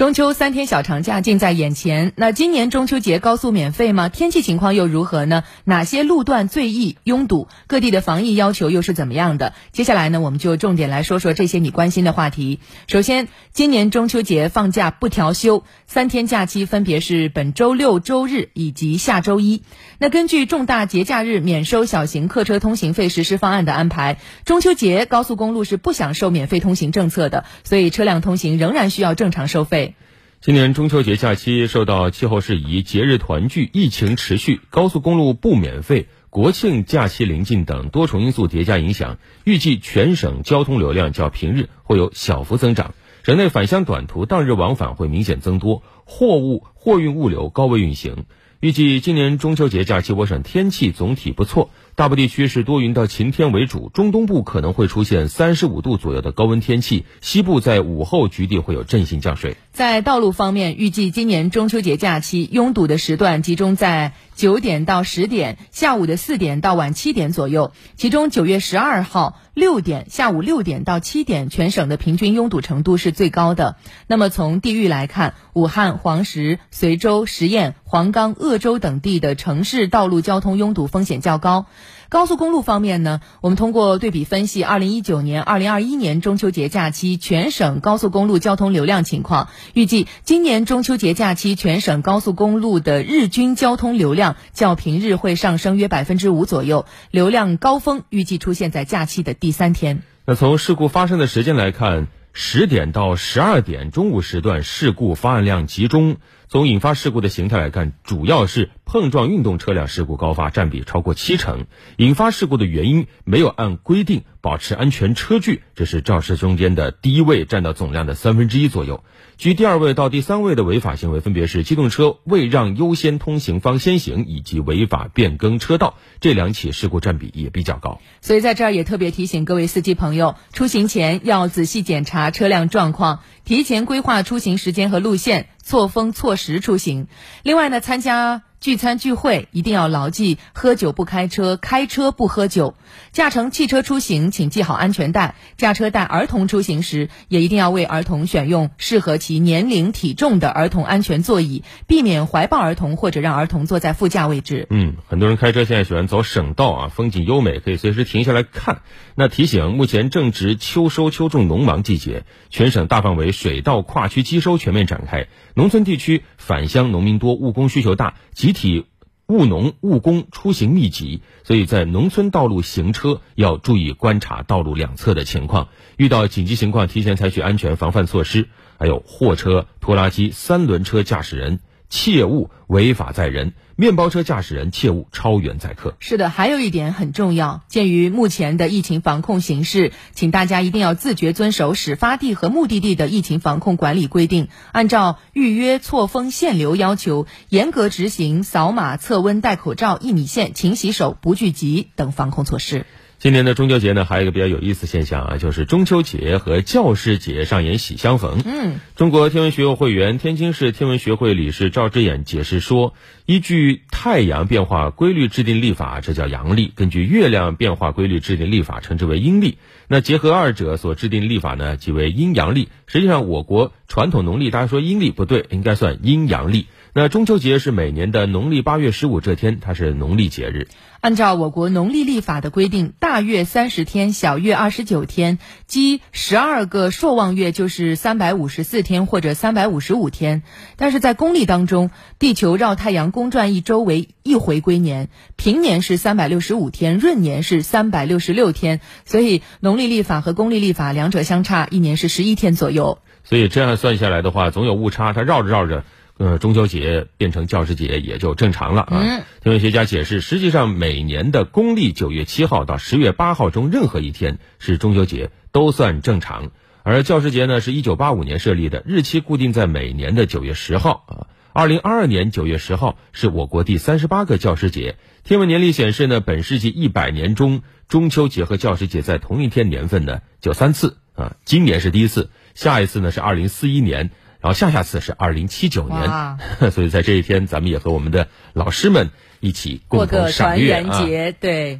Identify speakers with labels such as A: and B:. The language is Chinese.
A: 中秋三天小长假近在眼前，那今年中秋节高速免费吗？天气情况又如何呢？哪些路段最易拥堵？各地的防疫要求又是怎么样的？接下来呢，我们就重点来说说这些你关心的话题。首先，今年中秋节放假不调休，三天假期分别是本周六、周日以及下周一。那根据重大节假日免收小型客车通行费实施方案的安排，中秋节高速公路是不享受免费通行政策的，所以车辆通行仍然需要正常收费。
B: 今年中秋节假期受到气候适宜、节日团聚、疫情持续、高速公路不免费、国庆假期临近等多重因素叠加影响，预计全省交通流量较平日会有小幅增长。省内返乡短途当日往返会明显增多，货物货运物流高位运行。预计今年中秋节假期，我省天气总体不错。大部地区是多云到晴天为主，中东部可能会出现三十五度左右的高温天气，西部在午后局地会有阵性降水。
A: 在道路方面，预计今年中秋节假期拥堵的时段集中在九点到十点，下午的四点到晚七点左右。其中九月十二号六点下午六点到七点，全省的平均拥堵程度是最高的。那么从地域来看，武汉、黄石、随州、十堰、黄冈、鄂州等地的城市道路交通拥堵风险较高。高速公路方面呢，我们通过对比分析，二零一九年、二零二一年中秋节假期全省高速公路交通流量情况，预计今年中秋节假期全省高速公路的日均交通流量较平日会上升约百分之五左右，流量高峰预计出现在假期的第三天。
B: 那从事故发生的时间来看，十点到十二点中午时段事故发案量集中。从引发事故的形态来看，主要是碰撞运动车辆事故高发，占比超过七成。引发事故的原因没有按规定保持安全车距，这是肇事中间的第一位，占到总量的三分之一左右。居第二位到第三位的违法行为分别是机动车未让优先通行方先行以及违法变更车道，这两起事故占比也比较高。
A: 所以在这儿也特别提醒各位司机朋友，出行前要仔细检查车辆状况，提前规划出行时间和路线。错峰错时出行，另外呢，参加。聚餐聚会一定要牢记：喝酒不开车，开车不喝酒。驾乘汽车出行，请系好安全带。驾车带儿童出行时，也一定要为儿童选用适合其年龄体重的儿童安全座椅，避免怀抱儿童或者让儿童坐在副驾位置。
B: 嗯，很多人开车现在喜欢走省道啊，风景优美，可以随时停下来看。那提醒：目前正值秋收秋种农忙季节，全省大范围水稻跨区机收全面展开，农村地区返乡农民多，务工需求大，集。集体务农务工出行密集，所以在农村道路行车要注意观察道路两侧的情况，遇到紧急情况提前采取安全防范措施。还有货车、拖拉机、三轮车驾驶人。切勿违法载人，面包车驾驶人切勿超员载客。
A: 是的，还有一点很重要，鉴于目前的疫情防控形势，请大家一定要自觉遵守始发地和目的地的疫情防控管理规定，按照预约、错峰、限流要求，严格执行扫码、测温、戴口罩、一米线、勤洗手、不聚集等防控措施。
B: 今年的中秋节呢，还有一个比较有意思现象啊，就是中秋节和教师节上演喜相逢。
A: 嗯，
B: 中国天文学会会员、天津市天文学会理事赵之眼解释说，依据太阳变化规律制定历法，这叫阳历；根据月亮变化规律制定历法，称之为阴历。那结合二者所制定历法呢，即为阴阳历。实际上，我国传统农历，大家说阴历不对，应该算阴阳历。那中秋节是每年的农历八月十五这天，它是农历节日。
A: 按照我国农历历法的规定，大月三十天，小月二十九天，积十二个朔望月就是三百五十四天或者三百五十五天。但是在公历当中，地球绕太阳公转一周为一回归年，平年是三百六十五天，闰年是三百六十六天，所以农历历法和公历历法两者相差一年是十一天左右。
B: 所以这样算下来的话，总有误差，它绕着绕着。呃，中秋节变成教师节也就正常了啊。天文学家解释，实际上每年的公历九月七号到十月八号中任何一天是中秋节都算正常，而教师节呢是一九八五年设立的，日期固定在每年的九月十号啊。二零二二年九月十号是我国第三十八个教师节。天文年历显示呢，本世纪一百年中中秋节和教师节在同一天年份呢就三次啊，今年是第一次，下一次呢是二零四一年。然后下下次是二零七九年，所以在这一天，咱们也和我们的老师们一起共同赏月
A: 啊。对。